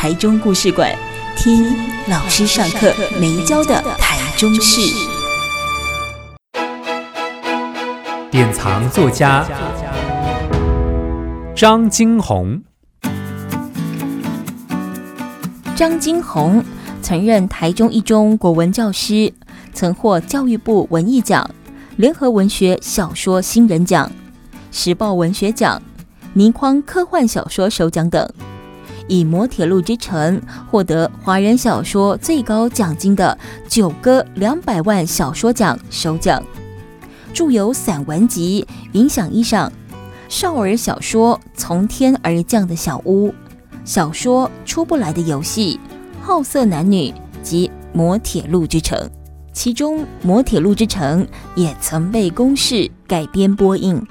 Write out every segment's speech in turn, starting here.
台中故事馆，听老师上课没教的台中事。典藏作家张金红。张金红曾任台中一中国文教师，曾获教育部文艺奖、联合文学小说新人奖、时报文学奖、倪匡科幻小说首奖等。以《摩铁路之城》获得华人小说最高奖金的九歌两百万小说奖首奖，著有散文集《影响衣裳》、少儿小说《从天而降的小屋》、小说《出不来的游戏》、《好色男女》及《摩铁路之城》，其中《摩铁路之城》也曾被公视改编播映。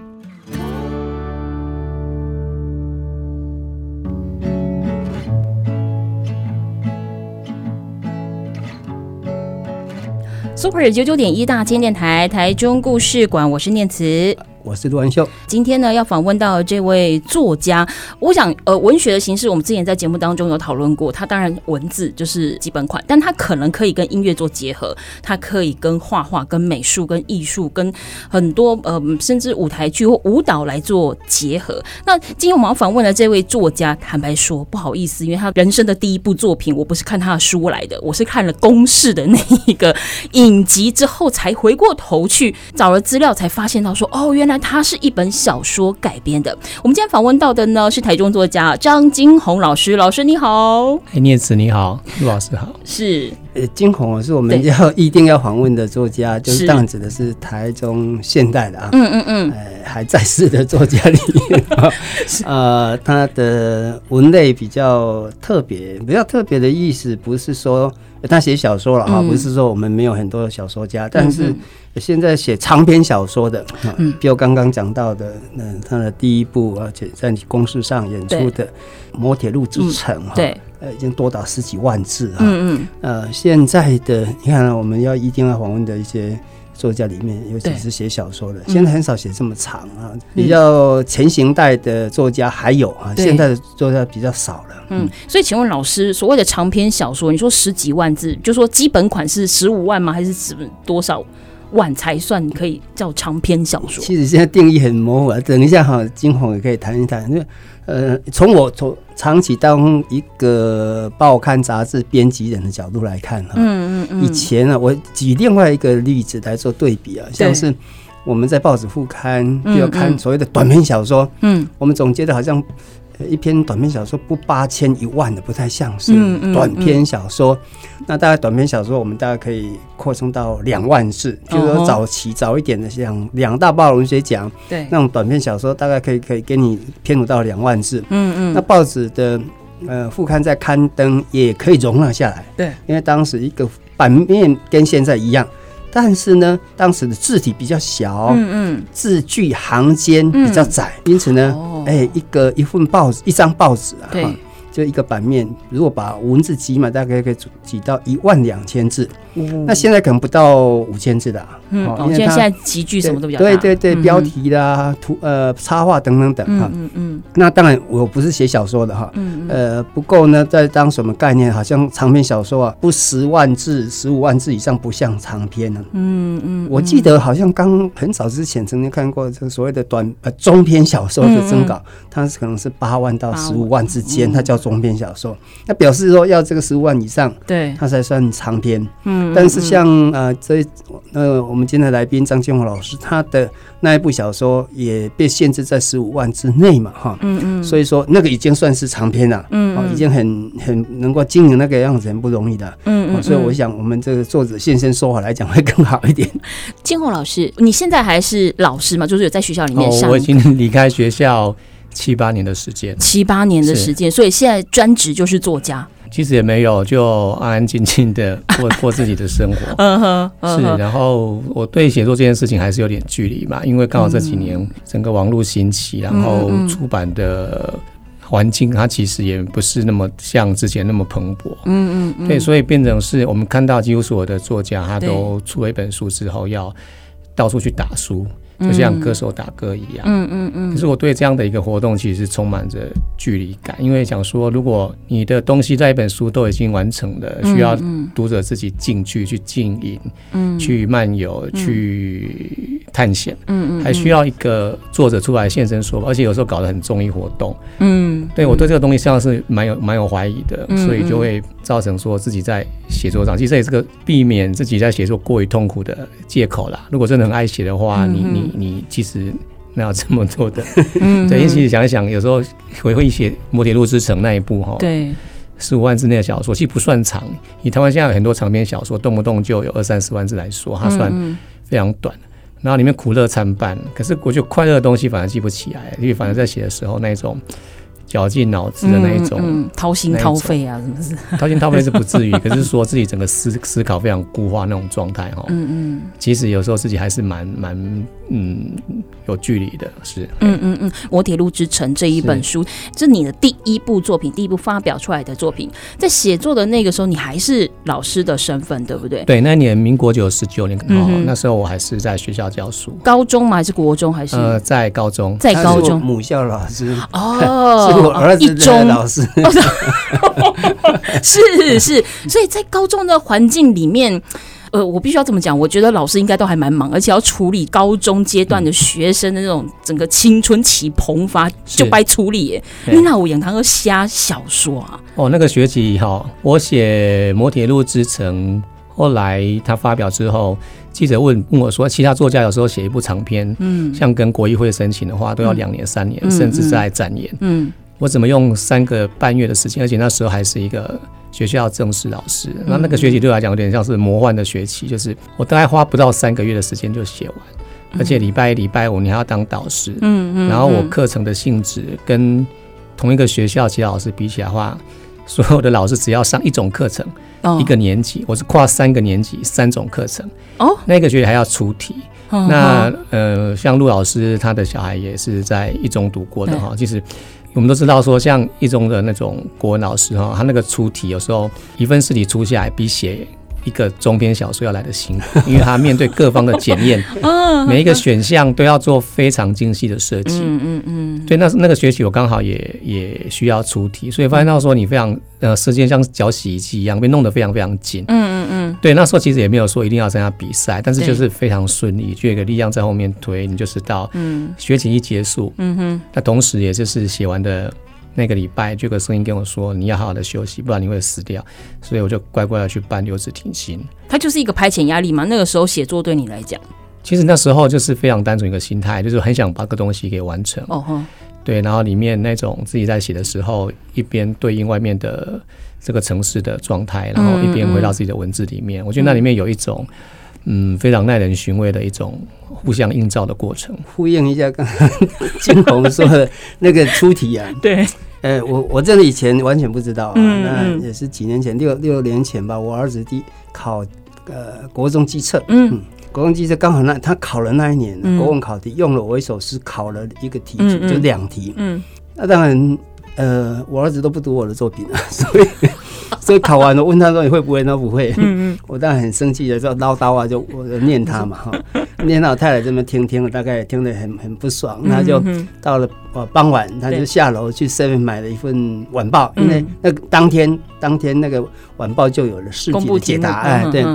Super 九九点一大千电台台中故事馆，我是念慈。我是陆安秀，今天呢要访问到这位作家，我想呃文学的形式，我们之前在节目当中有讨论过，它当然文字就是基本款，但它可能可以跟音乐做结合，它可以跟画画、跟美术、跟艺术、跟很多呃甚至舞台剧或舞蹈来做结合。那今天我们要访问的这位作家，坦白说不好意思，因为他人生的第一部作品，我不是看他的书来的，我是看了公式的那一个影集之后，才回过头去找了资料，才发现到说哦原来。它是一本小说改编的。我们今天访问到的呢是台中作家张金红老师，老师你好。哎，念慈你好，陆老师好。是，呃，金红是我们要一定要访问的作家，就是当然指的是台中现代的啊，嗯嗯嗯，呃，还在世的作家里面。啊，呃，他的文类比较特别，比较特别的意思不是说他写小说了哈，不是说我们没有很多小说家，但是。现在写长篇小说的，嗯，比如刚刚讲到的，嗯，他的第一部，而且在你公司上演出的《摩铁路之城》哈，对，呃，已经多达十几万字啊，嗯嗯，呃，现在的你看，我们要一定要访问的一些作家里面，尤其是写小说的，现在很少写这么长啊，比较前行代的作家还有啊，现在的作家比较少了，嗯，所以请问老师，所谓的长篇小说，你说十几万字，就说基本款是十五万吗？还是指多少？晚才算可以叫长篇小说。其实现在定义很模糊啊。等一下哈，金红也可以谈一谈。因为呃，从我从长期当一个报刊杂志编辑人的角度来看哈，嗯嗯嗯，以前呢，我举另外一个例子来做对比啊，像是我们在报纸副刊就要看所谓的短篇小说，嗯，我们总觉得好像。一篇短篇小说不八千一万的不太像是短篇小说，嗯。嗯嗯、那大概短篇小说我们大概可以扩充到两万字，就是说早期早一点的像两大报文学奖，对，那种短篇小说大概可以可以给你篇幅到两万字，嗯嗯，那报纸的呃副刊在刊登也可以容纳下来，对，因为当时一个版面跟现在一样。但是呢，当时的字体比较小，嗯嗯，字距行间比较窄，嗯、因此呢，哎、哦欸，一个一份报纸，一张报纸啊，对。就一个版面，如果把文字挤满，大概可以挤到一万两千字。嗯、那现在可能不到五千字的。嗯，哦，现在现在集句什么都比较大。对对对，标题啦、图呃插画等等等哈。嗯嗯。那当然，我不是写小说的哈。嗯呃，不够呢，在当什么概念？好像长篇小说啊，不十万字、十五万字以上不像长篇呢。嗯嗯。我记得好像刚很早之前曾经看过这个所谓的短呃中篇小说的征稿，它是可能是八万到十五万之间，它叫。中篇小说，那表示说要这个十五万以上，对，它才算长篇。嗯，但是像呃这呃我们今天的来宾张建宏老师，他的那一部小说也被限制在十五万之内嘛，哈，嗯嗯，所以说那个已经算是长篇了，嗯，已经很很能够经营那个样子，很不容易的，嗯，所以我想我们这个作者现身说法来讲会更好一点。建宏老师，你现在还是老师吗？就是有在学校里面上？我已经离开学校。七八年的时间，七八年的时间，所以现在专职就是作家。其实也没有，就安安静静的过过自己的生活。嗯哼，是。然后我对写作这件事情还是有点距离嘛，因为刚好这几年整个网络兴起，然后出版的环境它其实也不是那么像之前那么蓬勃。嗯嗯，对，所以变成是我们看到几乎所有的作家，他都出了一本书之后，要到处去打书。就像歌手打歌一样，嗯嗯嗯。可是我对这样的一个活动其实是充满着距离感，因为想说，如果你的东西在一本书都已经完成了，需要读者自己进去去经营，嗯，去漫游，去探险，嗯嗯，还需要一个作者出来现身说法，而且有时候搞得很综艺活动，嗯，对我对这个东西实际上是蛮有蛮有怀疑的，所以就会造成说自己在写作上，其实这也是个避免自己在写作过于痛苦的借口啦。如果真的很爱写的话，你你。你其实哪有这么多的？嗯，对，其实想一想，有时候回回忆写《摩铁路之城》那一部哈，对，十五万字内的小说，其实不算长。你台湾现在有很多长篇小说，动不动就有二三十万字来说，它算非常短。然后里面苦乐参半，可是我觉得快乐的东西反而记不起来，因为反而在写的时候那种。绞尽脑汁的那一种，嗯嗯、掏心掏肺啊，什么是？掏心掏肺是不至于，可是说自己整个思思考非常固化那种状态哈。嗯嗯，其实有时候自己还是蛮蛮嗯有距离的，是。嗯嗯嗯，《我铁路之城》这一本书，这是你的第一部作品，第一部发表出来的作品。在写作的那个时候，你还是老师的身份，对不对？对，那年民国九十九年，哦，那时候我还是在学校教书。高中吗？还是国中？还是？呃，在高中，在高中母校老师哦。是我儿子的老师 是是，所以在高中的环境里面，呃，我必须要这么讲，我觉得老师应该都还蛮忙，而且要处理高中阶段的学生的那种整个青春期蓬发，就该处理耶。你那我演堂哥瞎小说啊？哦，那个学期哈，我写《摩铁路之城》，后来他发表之后，记者问问我说，其他作家有时候写一部长篇，嗯，像跟国艺会申请的话，都要两年、三年，甚至在展延，嗯。我怎么用三个半月的时间，而且那时候还是一个学校正式老师，那那个学期对我来讲有点像是魔幻的学期，就是我大概花不到三个月的时间就写完，而且礼拜一、礼拜五你还要当导师，嗯嗯，然后我课程的性质跟同一个学校其他老师比起来的话，所有的老师只要上一种课程，一个年级，我是跨三个年级三种课程，哦，那个学期还要出题，那呃，像陆老师他的小孩也是在一中读过的哈，其实。我们都知道，说像一中的那种国文老师哈，他那个出题有时候一份试题出下来，比写一个中篇小说要来得辛苦，因为他面对各方的检验，每一个选项都要做非常精细的设计。嗯嗯嗯。对，那那个学期我刚好也也需要出题，所以发现到说你非常呃时间像搅洗衣机一样被弄得非常非常紧。嗯嗯嗯。对，那时候其实也没有说一定要参加比赛，但是就是非常顺利，就有一个力量在后面推，你就是到嗯学期一结束，嗯哼，那同时也就是写完的。那个礼拜就有个声音跟我说：“你要好好的休息，不然你会死掉。”所以我就乖乖的去办留职停薪。它就是一个排遣压力嘛。那个时候写作对你来讲，其实那时候就是非常单纯一个心态，就是很想把个东西给完成。哦吼，对。然后里面那种自己在写的时候，一边对应外面的这个城市的状态，然后一边回到自己的文字里面。嗯嗯，我觉得那里面有一种嗯非常耐人寻味的一种互相映照的过程。呼应一下刚刚金红说的那个出题啊，对。哎、欸，我我真的以前完全不知道啊，那也是几年前，六六年前吧。我儿子第考呃国中计测，嗯，嗯，国中基测刚好那他考了那一年，嗯、国文考题用了我一首诗考了一个题，嗯嗯，就两题，嗯，那当然呃我儿子都不读我的作品啊，所以。所以考完了，问他说你会不会？他不会。嗯嗯。我当然很生气的，就唠叨啊，就我就念他嘛哈，念到我太太这边听听了，大概也听得很很不爽。他就到了呃傍晚，他就下楼去 seven 买了一份晚报，因为那当天当天那个晚报就有了事情的解答，哎对。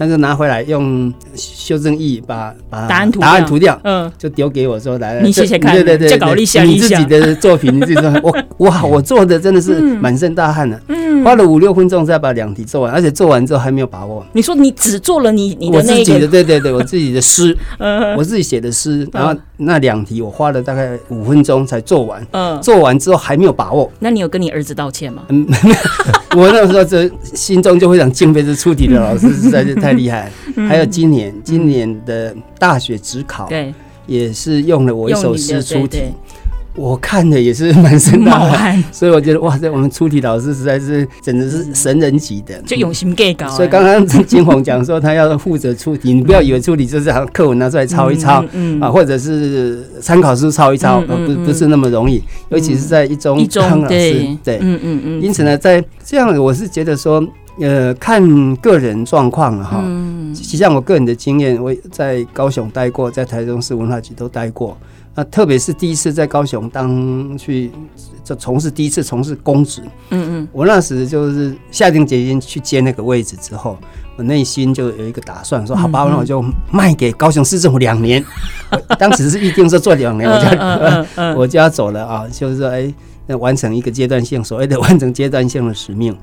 他就拿回来用修正液把把答案涂答案涂掉，嗯，就丢给我说来，你写写看，对对对，你自己的作品，你自己说，我 哇，我做的真的是满身大汗了，嗯，花了五六分钟才把两题做完，而且做完之后还没有把握。你说你只做了你你的自己的，对对对，我自己的诗，我自己写的诗，然后那两题我花了大概五分钟才做完，嗯，做完之后还没有把握。那你有跟你儿子道歉吗？嗯，我那时候就心中就非常敬佩这出题的老师，实在是太。厉害！还有今年，今年的大学指考，对，也是用了我一首诗出题。我看的也是满身大汗，所以我觉得哇，这我们出题老师实在是简直是神人级的，就用心给搞。所以刚刚金红讲说他要负责出题，你不要以为出题就是课文拿出来抄一抄，啊，或者是参考书抄一抄，不不是那么容易，尤其是在一中康老师，对，嗯嗯嗯。因此呢，在这样，我是觉得说，呃，看个人状况了哈。实际上，我个人的经验，我在高雄待过，在台中市文化局都待过。那特别是第一次在高雄当去就从事第一次从事公职，嗯嗯，我那时就是下定决心去接那个位置之后，我内心就有一个打算，说好吧，那我就卖给高雄市政府两年。当时是预定是做两年，我就 我就要走了啊，就是说哎，那完成一个阶段性所谓的完成阶段性的使命。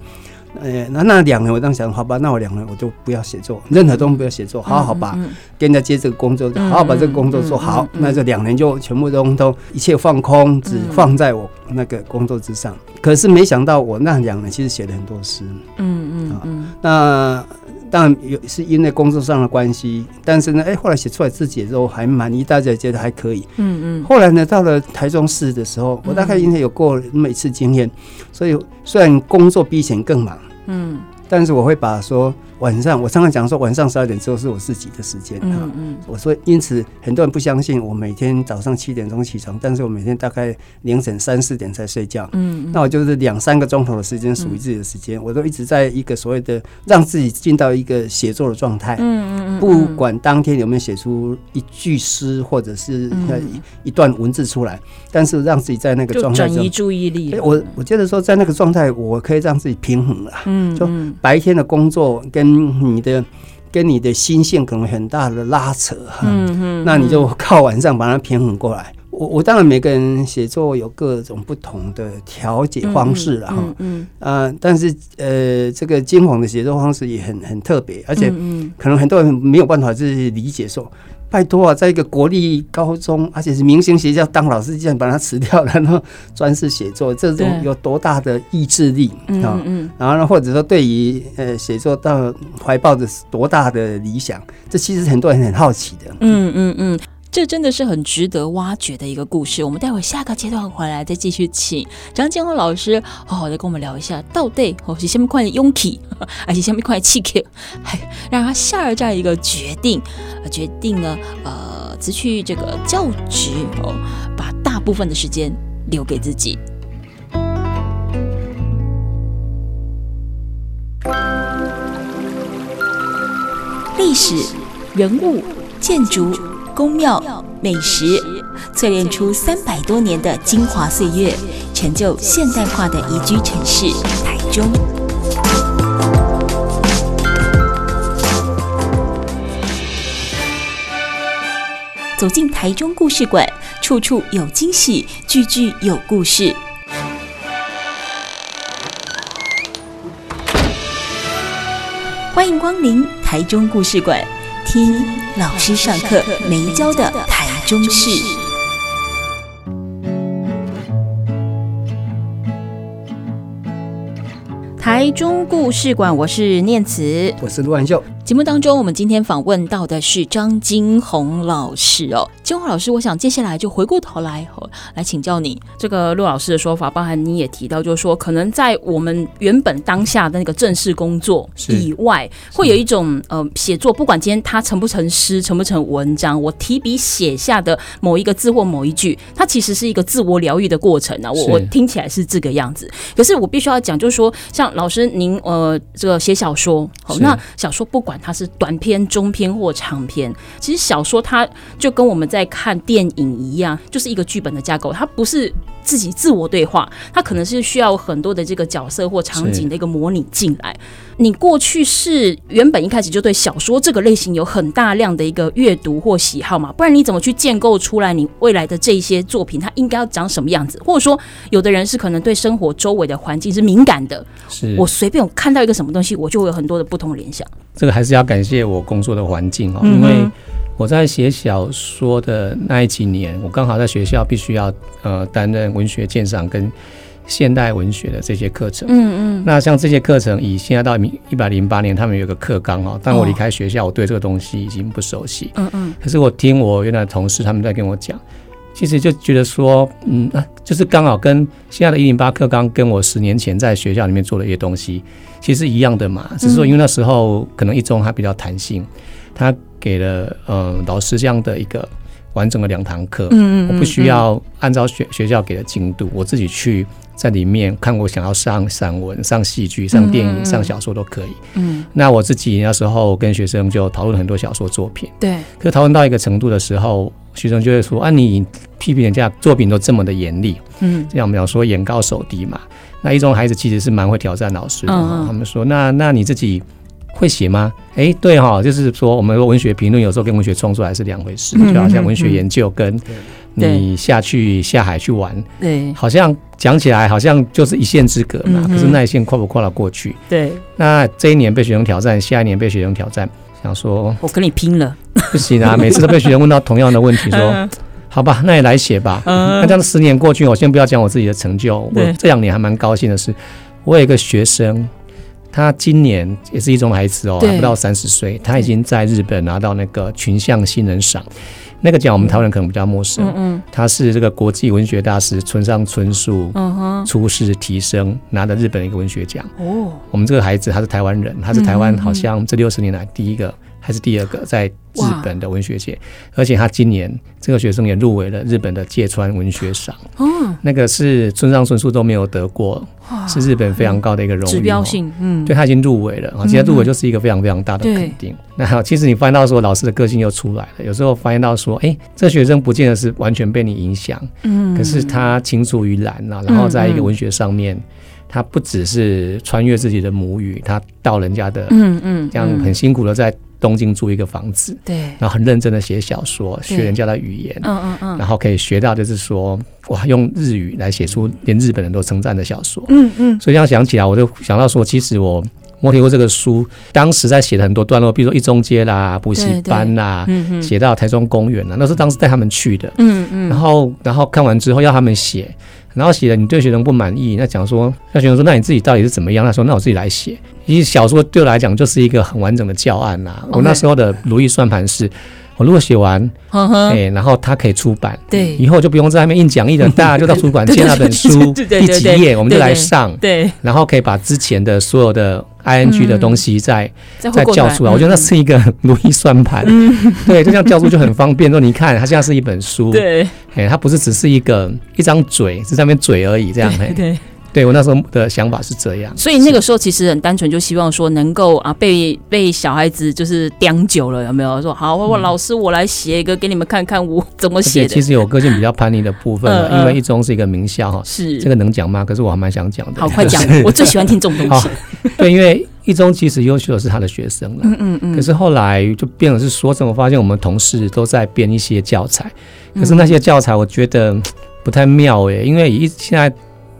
哎，那那两年我当时想，好吧，那我两年我就不要写作，任何东西不要写作，好好把跟人家接这个工作，好好把这个工作做好。那这两年就全部都都一切放空，只放在我那个工作之上。可是没想到我那两年其实写了很多诗，嗯嗯嗯，那。当然有是因为工作上的关系，但是呢，哎，后来写出来自己之后还满意，大家也觉得还可以。嗯嗯。后来呢，到了台中市的时候，我大概应该有过那么一次经验，所以虽然工作比以前更忙，嗯。但是我会把说晚上，我常常讲说晚上十二点之后是我自己的时间。嗯嗯。我说，因此很多人不相信我每天早上七点钟起床，但是我每天大概凌晨三四点才睡觉。嗯。那我就是两三个钟头的时间属于自己的时间，我都一直在一个所谓的让自己进到一个写作的状态。嗯嗯。不管当天有没有写出一句诗或者是一段文字出来，但是让自己在那个状态中转移注意力。我我觉得说在那个状态，我可以让自己平衡了。嗯。就。白天的工作跟你的跟你的心性可能很大的拉扯哈，嗯嗯，那你就靠晚上把它平衡过来。我我当然每个人写作有各种不同的调节方式了哈，嗯啊，但是呃，这个金黄的写作方式也很很特别，而且可能很多人没有办法去理解说。拜托啊，在一个国立高中，而且是明星学校当老师，竟然把他辞掉了，然后专事写作，这种有多大的意志力啊？嗯，然后呢，或者说对于呃写作到怀抱着多大的理想，这其实很多人很好奇的。嗯嗯嗯。这真的是很值得挖掘的一个故事。我们待会下个阶段回来再继续请张金红老师好好的跟我们聊一下，到底哦是什么块的勇气，还是什么块气口，还让他下了这样一个决定，决定呢，呃，辞去这个教职哦，把大部分的时间留给自己。历史人物建筑。宫庙、美食，淬炼出三百多年的精华岁月，成就现代化的宜居城市台中。走进台中故事馆，处处有惊喜，句句有故事。欢迎光临台中故事馆。听老师上课没教的台中市。台中故事馆，我是念慈，我是陆安秀。节目当中，我们今天访问到的是张金红老师哦。金红老师，我想接下来就回过头来哦，来请教你。这个陆老师的说法，包含你也提到，就是说，可能在我们原本当下的那个正式工作以外，会有一种呃写作，不管今天它成不成诗，成不成文章，我提笔写下的某一个字或某一句，它其实是一个自我疗愈的过程啊。我我听起来是这个样子。可是我必须要讲，就是说，像老师您呃这个写小说，好，那小说不管。它是短篇、中篇或长篇。其实小说它就跟我们在看电影一样，就是一个剧本的架构。它不是自己自我对话，它可能是需要很多的这个角色或场景的一个模拟进来。你过去是原本一开始就对小说这个类型有很大量的一个阅读或喜好嘛？不然你怎么去建构出来你未来的这些作品？它应该要长什么样子？或者说，有的人是可能对生活周围的环境是敏感的，是我随便我看到一个什么东西，我就会有很多的不同联想。这个还是要感谢我工作的环境哦，因为我在写小说的那一几年，我刚好在学校必须要呃担任文学鉴赏跟。现代文学的这些课程，嗯嗯，那像这些课程，以现在到一百零八年，他们有个课纲哦。但我离开学校，我对这个东西已经不熟悉，嗯嗯。可是我听我原来的同事他们在跟我讲，其实就觉得说，嗯啊，就是刚好跟现在的一零八课纲跟我十年前在学校里面做的一些东西，其实一样的嘛。只是说因为那时候可能一中它比较弹性，它给了嗯老师这样的一个完整的两堂课，嗯嗯，我不需要按照学学校给的进度，我自己去。在里面看，我想要上散文、上戏剧、上电影、上小说都可以。嗯，那我自己那时候跟学生就讨论很多小说作品。对。可讨论到一个程度的时候，学生就会说：“啊，你批评人家作品都这么的严厉。”嗯，这样我们讲说眼高手低嘛。那一中孩子其实是蛮会挑战老师的。嗯。他们说：“那那你自己会写吗？”哎、欸，对哈，就是说我们说文学评论有时候跟文学创作还是两回事，就好像文学研究跟。你下去下海去玩，对，好像讲起来好像就是一线之隔嘛。可是那一线跨不跨得过去？对。那这一年被学生挑战，下一年被学生挑战，想说我跟你拼了，不行啊！每次都被学生问到同样的问题，说好吧，那也来写吧。那这样十年过去，我先不要讲我自己的成就。我这两年还蛮高兴的是，我有一个学生，他今年也是一中孩子哦，还不到三十岁，他已经在日本拿到那个群像新人赏。那个奖我们台湾人可能比较陌生，嗯嗯，他是这个国际文学大师村上春树，嗯哼，出世提升拿的日本的一个文学奖。哦，我们这个孩子他是台湾人，他是台湾好像这六十年来第一个还是第二个在日本的文学界，而且他今年这个学生也入围了日本的芥川文学赏。哦，那个是村上春树都没有得过，是日本非常高的一个荣誉，指标性，嗯，对他已经入围了啊，现在入围就是一个非常非常大的肯定。那好，其实你发现到说老师的个性又出来了，有时候发现到说，哎，这学生不见得是完全被你影响，嗯，可是他青出于蓝呐，然后在一个文学上面，他不只是穿越自己的母语，他到人家的，嗯嗯，这样很辛苦的在。东京租一个房子，对，然后很认真的写小说，学人家的语言，嗯嗯嗯，然后可以学到就是说，哇，用日语来写出连日本人都称赞的小说，嗯嗯，所以这样想起来，我就想到说，其实我摩铁屋这个书，当时在写的很多段落，比如说一中街啦、补习班啦，嗯，写到台中公园啦，那是当时带他们去的，嗯嗯，然后然后看完之后要他们写。然后写了，你对学生不满意，那讲说，那学生说，那你自己到底是怎么样？他说，那我自己来写。其实小说对我来讲就是一个很完整的教案呐.我那时候的如意算盘是，我如果写完，哎、uh huh. 欸，然后它可以出版，对，以后就不用在外面印讲义了，大家就到图书馆借那本书，第几页我们就来上，对，然后可以把之前的所有的。I N G 的东西再再叫出来，我觉得那是一个如意算盘，对，就这样叫出就很方便。说你看，它现在是一本书，对，哎，它不是只是一个一张嘴，是上面嘴而已，这样，对。对，我那时候的想法是这样，所以那个时候其实很单纯，就希望说能够啊被被小孩子就是刁久了，有没有说好，我老师我来写一个给你们看看我怎么写的。其实有个性比较叛逆的部分，因为一中是一个名校哈，是这个能讲吗？可是我还蛮想讲的。好，快讲，我最喜欢听这种东西。对，因为一中其实优秀的是他的学生了，嗯嗯嗯。可是后来就变了是说，怎么发现我们同事都在编一些教材，可是那些教材我觉得不太妙哎，因为一现在。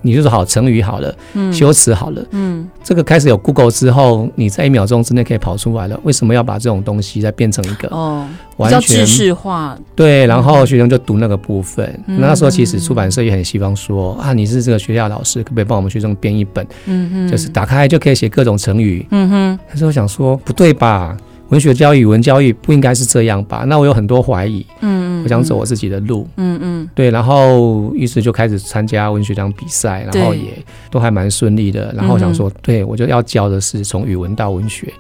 你就是好成语好了，嗯，修辞好了，嗯，这个开始有 Google 之后，你在一秒钟之内可以跑出来了。为什么要把这种东西再变成一个哦，完全知识化？对，然后学生就读那个部分。嗯、那时候其实出版社也很希望说啊，你是这个学校老师，可不可以帮我们学生编一本？嗯哼，就是打开就可以写各种成语。嗯哼，可是我想说不对吧？文学教育、语文教育不应该是这样吧？那我有很多怀疑，嗯，我想走我自己的路，嗯嗯，对，然后于是就开始参加文学奖比赛，然后也都还蛮顺利的。然后想说，对我就要教的是从语文到文学，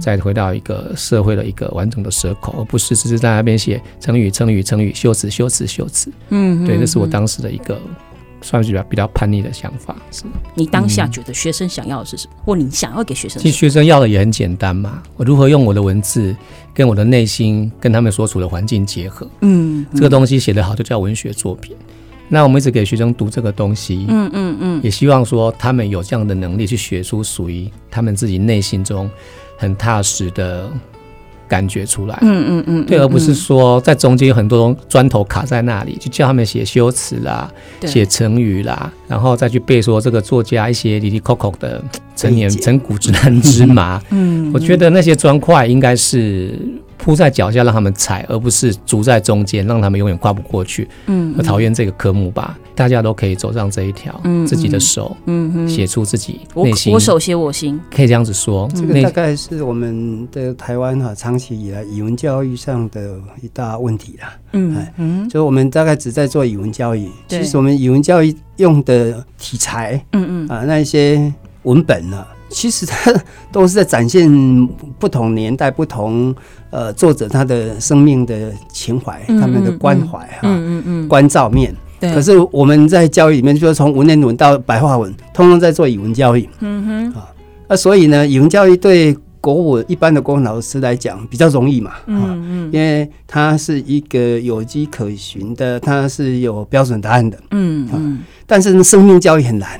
再回到一个社会的一个完整的 circle，而不是只是在那边写成语、成语、成语、修辞、修辞、修辞。嗯，对，这是我当时的一个。算是比较比较叛逆的想法，是吗？你当下觉得学生想要的是什么？嗯、或你想要给学生？其实学生要的也很简单嘛，我如何用我的文字跟我的内心跟他们所处的环境结合？嗯，嗯，这个东西写得好就叫文学作品。那我们一直给学生读这个东西，嗯嗯嗯，也希望说他们有这样的能力去写出属于他们自己内心中很踏实的。感觉出来，嗯嗯嗯，对，而不是说在中间有很多砖头卡在那里，就叫他们写修辞啦，写成语啦，然后再去背说这个作家一些里里扣扣的陈年陈古之难之麻。嗯，我觉得那些砖块应该是铺在脚下让他们踩，而不是足在中间让他们永远跨不过去。嗯，我讨厌这个科目吧。大家都可以走上这一条，嗯，自己的手，嗯哼，写出自己内心。我我手写我心，可以这样子说。这个大概是我们的台湾哈，长期以来语文教育上的一大问题啦。嗯嗯，就是我们大概只在做语文教育，其实我们语文教育用的题材，嗯嗯啊，那一些文本呢，其实它都是在展现不同年代、不同呃作者他的生命的情怀、他们的关怀哈，嗯嗯嗯，关照面。可是我们在教育里面，就是从文言文到白话文，通通在做语文教育。嗯哼，啊，那所以呢，语文教育对国文一般的国文老师来讲比较容易嘛。嗯嗯，因为它是一个有迹可循的，它是有标准答案的。嗯嗯，但是呢，生命教育很难，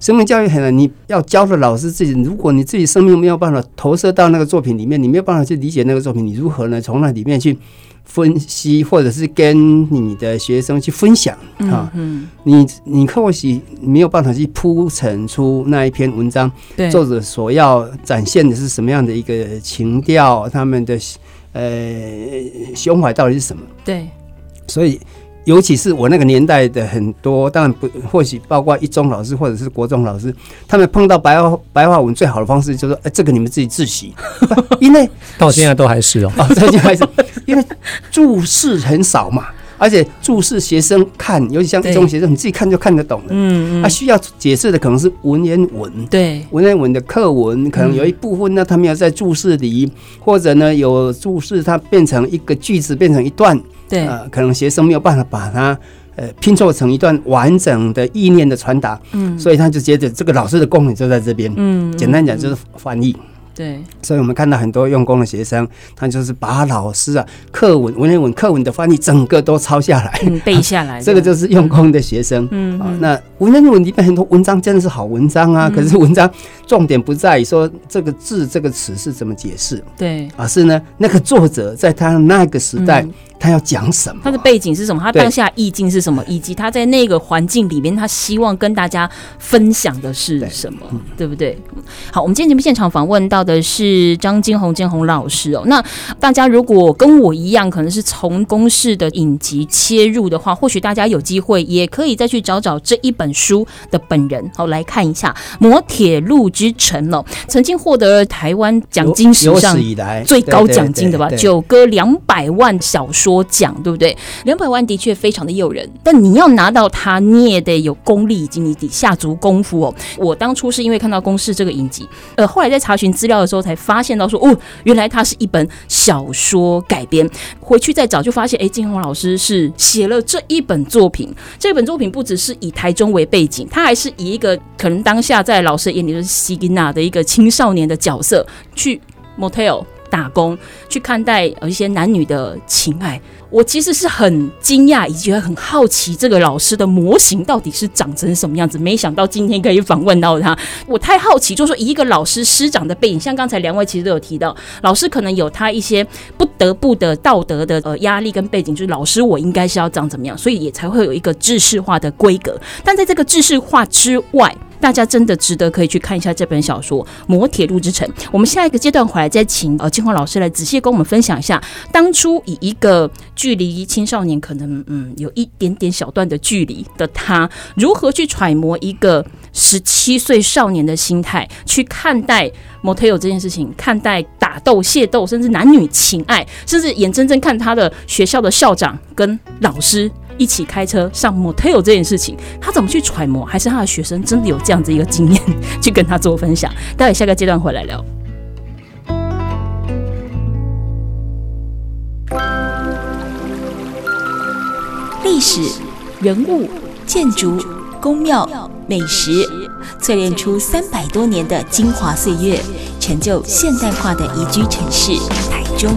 生命教育很难。你要教的老师自己，如果你自己生命没有办法投射到那个作品里面，你没有办法去理解那个作品，你如何呢？从那里面去。分析，或者是跟你的学生去分享啊，你你或许没有办法去铺陈出那一篇文章，作者所要展现的是什么样的一个情调，他们的呃胸怀到底是什么？对，所以。尤其是我那个年代的很多，当然不，或许包括一中老师或者是国中老师，他们碰到白话白话文最好的方式就是说，哎，这个你们自己自习，因为到现在都还是 哦，到现在还是，因为注释很少嘛，而且注释学生看，尤其像一中学生，你自己看就看得懂了，嗯嗯，他需要解释的可能是文言文，对，文言文的课文，可能有一部分呢，他们要在注释里，或者呢有注释，它变成一个句子，变成一段。对，呃，可能学生没有办法把它呃拼凑成一段完整的意念的传达，嗯，所以他就觉得这个老师的功能就在这边，嗯，简单讲就是翻译。对，所以我们看到很多用功的学生，他就是把老师啊课文、文言文课文的翻译整个都抄下来，嗯、背下来。这个就是用功的学生。嗯，啊，那文言文里面很多文章真的是好文章啊，嗯、可是文章重点不在于说这个字、这个词是怎么解释，对，而是呢那个作者在他那个时代。嗯他要讲什么？他的背景是什么？他当下意境是什么？以及他在那个环境里面，他希望跟大家分享的是什么？对，对不对？好，我们今天节目现场访问到的是张金红金红老师哦。那大家如果跟我一样，可能是从公式的影集切入的话，或许大家有机会也可以再去找找这一本书的本人，好来看一下《摩铁路之城》哦，曾经获得台湾奖金史上最高奖金的吧？九哥两百万小说。奖对不对？两百万的确非常的诱人，但你要拿到它，你也得有功力以及你得下足功夫哦。我当初是因为看到公式这个影集，呃，后来在查询资料的时候才发现到说，哦，原来它是一本小说改编。回去再找就发现，哎，金宏老师是写了这一本作品。这本作品不只是以台中为背景，他还是以一个可能当下在老师眼里就是西吉娜的一个青少年的角色去 motel。打工去看待呃一些男女的情爱，我其实是很惊讶，以及很好奇这个老师的模型到底是长成什么样子。没想到今天可以访问到他，我太好奇，就是说一个老师师长的背景，像刚才两位其实都有提到，老师可能有他一些不得不的道德的呃压力跟背景，就是老师我应该是要长怎么样，所以也才会有一个制式化的规格。但在这个制式化之外，大家真的值得可以去看一下这本小说《摩铁路之城》。我们下一个阶段回来再请呃金宏老师来仔细跟我们分享一下，当初以一个距离青少年可能嗯有一点点小段的距离的他，如何去揣摩一个十七岁少年的心态去看待 Motel 这件事情，看待打斗、械斗，甚至男女情爱，甚至眼睁睁看他的学校的校长跟老师。一起开车上 motel 这件事情，他怎么去揣摩？还是他的学生真的有这样子一个经验去跟他做分享？待会下个阶段回来聊。历史、人物、建筑、宫庙、美食，淬炼出三百多年的精华岁月，成就现代化的宜居城市台中。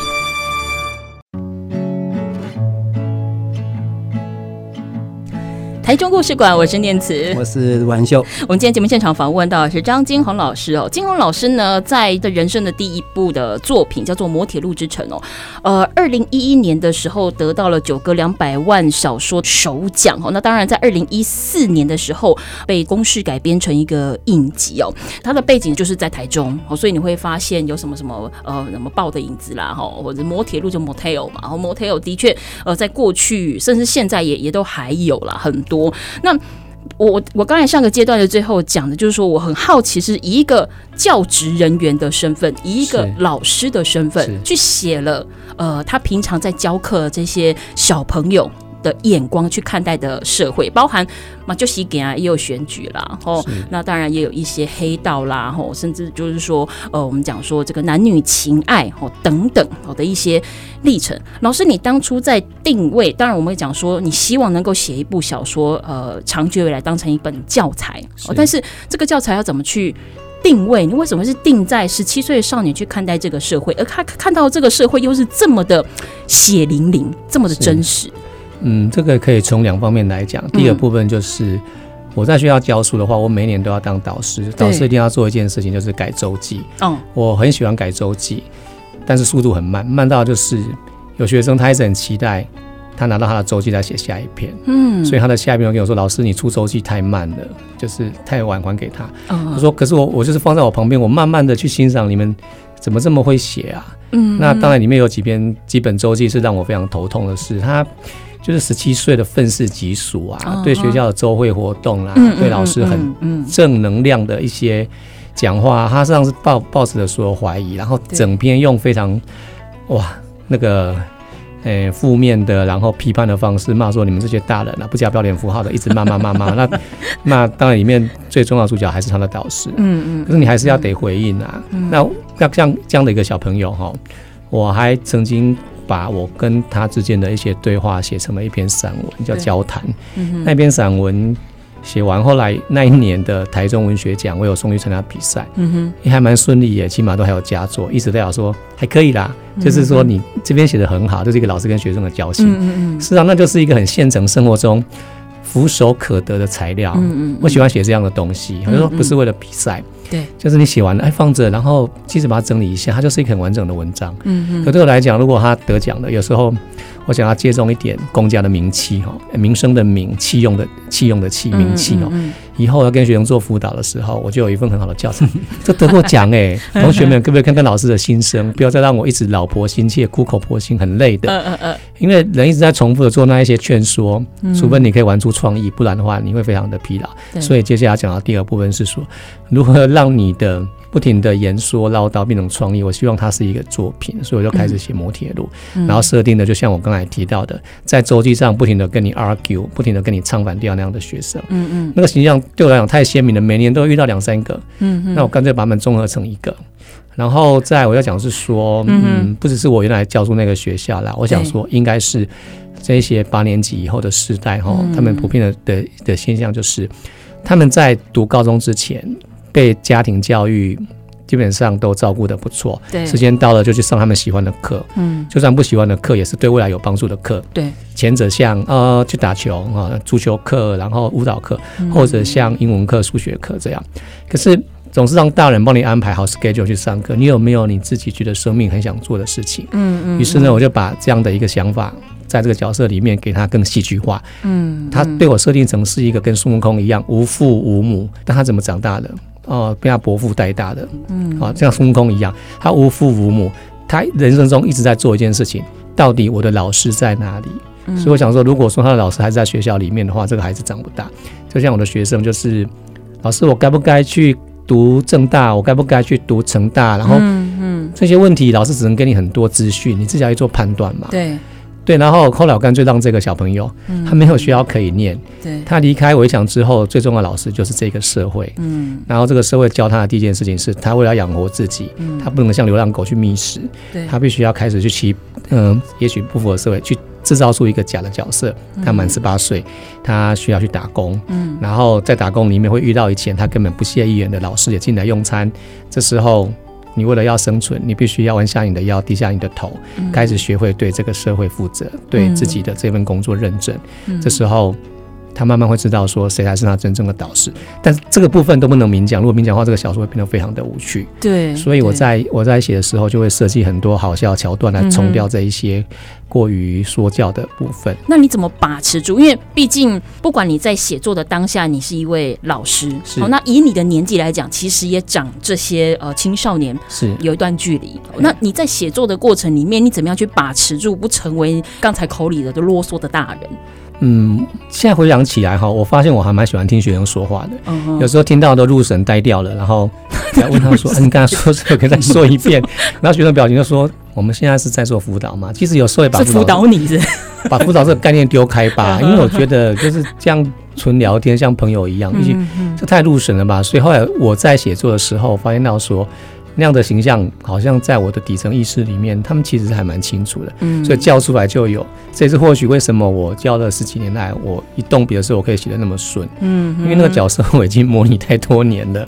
台中故事馆，我是念慈，我是卢寒秀。我们今天节目现场访问到的是张金红老师哦。金红老师呢，在的人生的第一部的作品叫做《摩铁路之城》哦。呃，二零一一年的时候得到了九歌两百万小说首奖哦。那当然，在二零一四年的时候被公视改编成一个影集哦。它的背景就是在台中哦，所以你会发现有什么什么呃什么豹的影子啦哈，或者摩铁路就 motel 嘛。然后 motel 的确呃，在过去甚至现在也也都还有啦很多。那我我刚才上个阶段的最后讲的就是说，我很好奇是以一个教职人员的身份，以一个老师的身份去写了，呃，他平常在教课这些小朋友。的眼光去看待的社会，包含嘛，就西给啊，也有选举啦，吼，那当然也有一些黑道啦，吼，甚至就是说，呃，我们讲说这个男女情爱，吼，等等，好的一些历程。老师，你当初在定位，当然我们会讲说，你希望能够写一部小说，呃，长久以来当成一本教材，是，但是这个教材要怎么去定位？你为什么是定在十七岁的少年去看待这个社会，而看看到这个社会又是这么的血淋淋，这么的真实？嗯，这个可以从两方面来讲。第一个部分就是我在学校教书的话，我每年都要当导师，导师一定要做一件事情，就是改周记。哦，我很喜欢改周记，但是速度很慢，慢到就是有学生他一直很期待，他拿到他的周记再写下一篇。嗯，所以他的下一篇我跟我说：“老师，你出周记太慢了，就是太晚还给他。”他说：“可是我我就是放在我旁边，我慢慢的去欣赏你们怎么这么会写啊。”嗯，那当然里面有几篇几本周记是让我非常头痛的事，他。就是十七岁的愤世嫉俗啊，uh. 对学校的周会活动啦、啊，嗯、对老师很正能量的一些讲话，他实际上是抱抱持着所有怀疑，然后整篇用非常哇那个诶负、欸、面的，然后批判的方式骂说你们这些大人啊，不加标点符号的，一直骂骂骂骂。那那当然里面最重要的主角还是他的导师，嗯嗯，可是你还是要得回应啊。嗯、那要像这样的一个小朋友哈，我还曾经。把我跟他之间的一些对话写成了一篇散文，叫《交谈》。嗯、那篇散文写完，后来那一年的台中文学奖，我有送去参加比赛，嗯哼，也还蛮顺利耶，起码都还有佳作。一直代表说还可以啦，嗯、就是说你这边写的很好，就是一个老师跟学生的交情。嗯嗯，事实上那就是一个很现成生活中。俯手可得的材料，嗯嗯，我喜欢写这样的东西，我就说不是为了比赛，对，就是你写完了，哎，放着，然后其实把它整理一下，它就是一个很完整的文章，嗯嗯。可对我来讲，如果他得奖了，有时候。我想要借重一点公家的名气哈，名声的名，器用的器用的器，名气哦。以后要跟学生做辅导的时候，我就有一份很好的教材。这得过奖哎，同学们可不可以看看老师的心声？不要再让我一直老婆心切、苦口婆心，很累的。因为人一直在重复的做那一些劝说，除非你可以玩出创意，不然的话你会非常的疲劳。所以接下来讲到第二部分是说，如何让你的。不停的言说唠叨变成创意，我希望它是一个作品，所以我就开始写摩铁路，嗯、然后设定的就像我刚才提到的，在周记上不停的跟你 argue，不停的跟你唱反调那样的学生，嗯嗯，那个形象对我来讲太鲜明了，每年都会遇到两三个，嗯嗯，那我干脆把它们综合成一个，然后再我要讲是说，嗯，嗯，不只是我原来教书那个学校啦，我想说应该是这些八年级以后的时代哈，他们普遍的的的现象就是他们在读高中之前。被家庭教育基本上都照顾的不错，对，时间到了就去上他们喜欢的课，嗯，就算不喜欢的课也是对未来有帮助的课，对。前者像呃去打球啊，足球课，然后舞蹈课，或者像英文课、数学课这样。可是总是让大人帮你安排好 schedule 去上课，你有没有你自己觉得生命很想做的事情？嗯嗯。于是呢，我就把这样的一个想法在这个角色里面给他更戏剧化。嗯，他对我设定成是一个跟孙悟空一样无父无母，但他怎么长大的？哦，被他伯父带大的，嗯，啊，像孙悟空一样，他无父无母，他人生中一直在做一件事情，到底我的老师在哪里？嗯，所以我想说，如果说他的老师还是在学校里面的话，这个孩子长不大。就像我的学生，就是老师，我该不该去读正大？我该不该去读成大？然后，嗯嗯，这些问题老师只能给你很多资讯，你自己要去做判断嘛。对。对，然后后来我干脆让这个小朋友，嗯、他没有学校可以念，对，他离开围墙之后，最重要的老师就是这个社会，嗯，然后这个社会教他的第一件事情是，他为了养活自己，嗯、他不能像流浪狗去觅食，对，他必须要开始去骑，嗯，也许不符合社会，去制造出一个假的角色，他满十八岁，他需要去打工，嗯，然后在打工里面会遇到以前他根本不屑一言的老师也进来用餐，这时候。你为了要生存，你必须要弯下你的腰，低下你的头，开始学会对这个社会负责，对自己的这份工作认真。这时候，他慢慢会知道说谁才是他真正的导师。但是这个部分都不能明讲，如果明讲的话，这个小说会变得非常的无趣。对，所以我在我在写的时候就会设计很多好笑桥段来冲掉这一些过于说教的部分。那你怎么把持住？因为毕竟不管你在写作的当下，你是一位老师，好，那以你的年纪来讲，其实也长这些呃青少年是有一段距离。那你在写作的过程里面，你怎么样去把持住，不成为刚才口里的就啰嗦的大人？嗯，现在回想起来哈，我发现我还蛮喜欢听学生说话的。Uh. 有时候听到都入神呆掉了，然后再问他说：“嗯、啊，你刚才说这个，可以再说一遍。” 然后学生表情就说：“我们现在是在做辅导嘛。”其实有时候也把辅导你是 把辅导这个概念丢开吧，因为我觉得就是这样纯聊天，像朋友一样，毕竟这太入神了吧。所以后来我在写作的时候，发现到说。那样的形象好像在我的底层意识里面，他们其实是还蛮清楚的，嗯，所以叫出来就有。这也是或许为什么我教了十几年来，我一动笔的时候我可以写的那么顺，嗯，因为那个角色我已经模拟太多年了，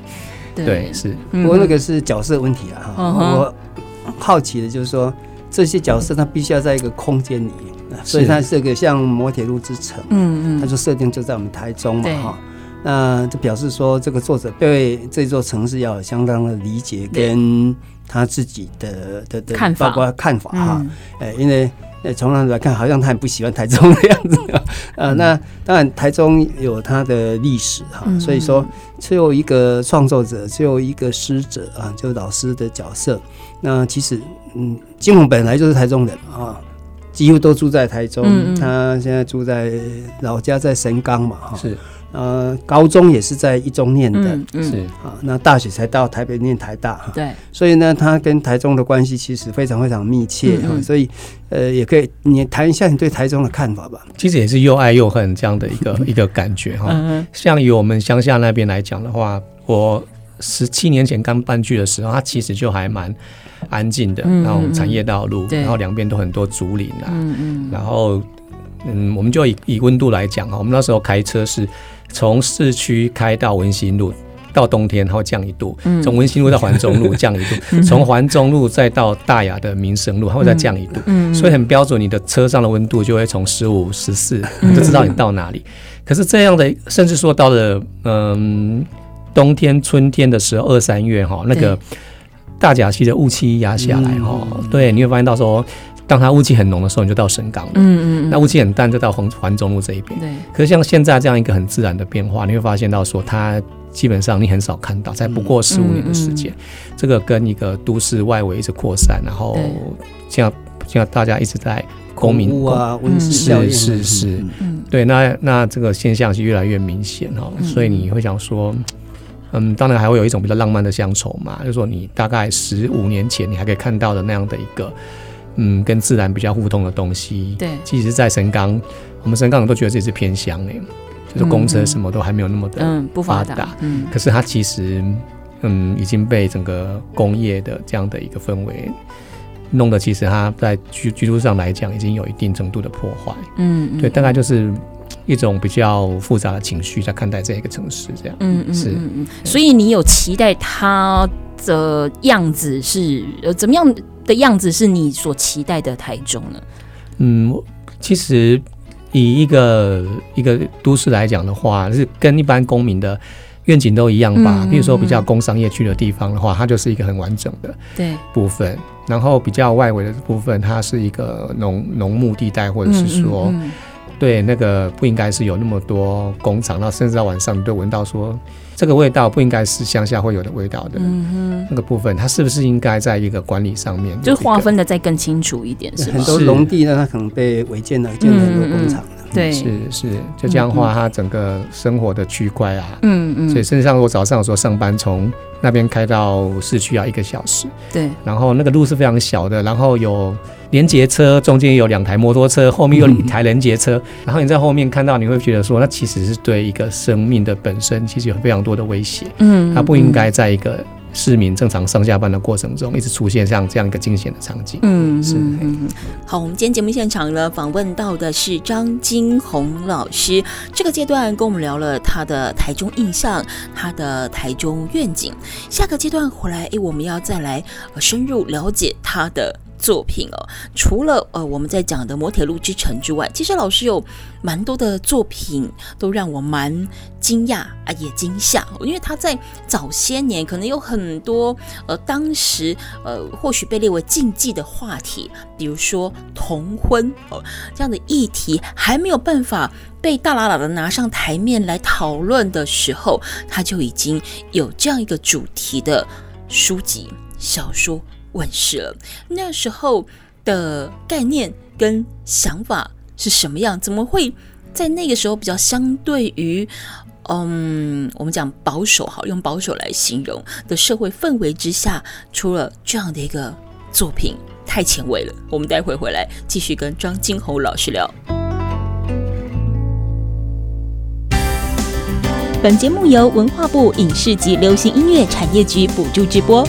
对，是。不过那个是角色问题啊哈。我好奇的就是说，这些角色他必须要在一个空间里，所以它这个像摩铁路之城，嗯嗯，他就设定就在我们台中嘛，哈。那就表示说，这个作者对这座城市要有相当的理解，跟他自己的的的看法，包括看法哈。哎，因为从那来看，好像他很不喜欢台中的样子啊。呃，那当然台中有它的历史哈，所以说只有一个创作者，只有一个师者啊，就是老师的角色。那其实，嗯，金龙本来就是台中人啊，几乎都住在台中。他现在住在老家在神冈嘛，哈。是。呃，高中也是在一中念的，嗯嗯、是。啊，那大学才到台北念台大，对，所以呢，他跟台中的关系其实非常非常密切，嗯嗯、所以呃，也可以你谈一下你对台中的看法吧。其实也是又爱又恨这样的一个 一个感觉哈。像以我们乡下那边来讲的话，我十七年前刚搬去的时候，它其实就还蛮安静的，然后产业道路，嗯、然后两边都很多竹林啊，嗯嗯、然后嗯，我们就以以温度来讲啊，我们那时候开车是。从市区开到文心路，到冬天它会降一度；从文心路到环中路 降一度；从环中路再到大雅的民生路，它会再降一度。所以很标准，你的车上的温度就会从十五、十四，你就知道你到哪里。可是这样的，甚至说到了嗯冬天、春天的时候，二三月哈，那个大甲溪的雾气压下来哈，对，你会发现到时候。当它雾气很浓的时候，你就到神冈了。嗯嗯，那雾气很淡，就到环环中路这一边。对。可是像现在这样一个很自然的变化，你会发现到说，它基本上你很少看到，才不过十五年的时间。嗯嗯嗯、这个跟一个都市外围一直扩散，然后像像大家一直在公民屋啊，温室是是是，嗯、对。那那这个现象是越来越明显哈，嗯、所以你会想说，嗯，当然还会有一种比较浪漫的乡愁嘛，就是说你大概十五年前你还可以看到的那样的一个。嗯，跟自然比较互通的东西。对，其实，在神冈，我们神冈人都觉得自己是偏乡诶，就是公车什么都还没有那么的嗯不发达。嗯，可是它其实嗯已经被整个工业的这样的一个氛围弄得，其实它在居居住上来讲已经有一定程度的破坏。嗯，对，大概就是一种比较复杂的情绪在看待这一个城市这样。嗯嗯是嗯嗯。所以你有期待它的样子是呃怎么样？的样子是你所期待的台中呢？嗯，其实以一个一个都市来讲的话，是跟一般公民的愿景都一样吧。比如说比较工商业区的地方的话，它就是一个很完整的对部分。然后比较外围的部分，它是一个农农牧地带，或者是说。嗯嗯嗯对，那个不应该是有那么多工厂，然后甚至到晚上你都闻到说这个味道不应该是乡下会有的味道的。嗯哼，那个部分它是不是应该在一个管理上面，就划分的再更清楚一点？是很多农地呢，它可能被违建了，建了很多工厂。对，是是，就这样的话，它整个生活的区块啊，嗯嗯，所以甚至像我早上有时候上班从那边开到市区要一个小时，对，然后那个路是非常小的，然后有连接车，中间有两台摩托车，后面有一台连接车，然后你在后面看到，你会觉得说，那其实是对一个生命的本身，其实有非常多的威胁，嗯，它不应该在一个。市民正常上下班的过程中，一直出现像这样一个惊险的场景。嗯，是。嗯，好，我们今天节目现场呢，访问到的是张金红老师。这个阶段跟我们聊了他的台中印象，他的台中愿景。下个阶段回来，诶，我们要再来深入了解他的。作品哦。除了呃我们在讲的《摩铁路之城》之外，其实老师有蛮多的作品都让我蛮惊讶啊，也惊吓，因为他在早些年可能有很多呃当时呃或许被列为禁忌的话题，比如说同婚哦这样的议题还没有办法被大喇喇的拿上台面来讨论的时候，他就已经有这样一个主题的书籍小说问世了。那时候的概念跟想法是什么样？怎么会在那个时候比较相对于嗯，我们讲保守，好，用保守来形容的社会氛围之下，出了这样的一个作品，太前卫了。我们待会回来继续跟张金宏老师聊。本节目由文化部影视及流行音乐产业局补助直播。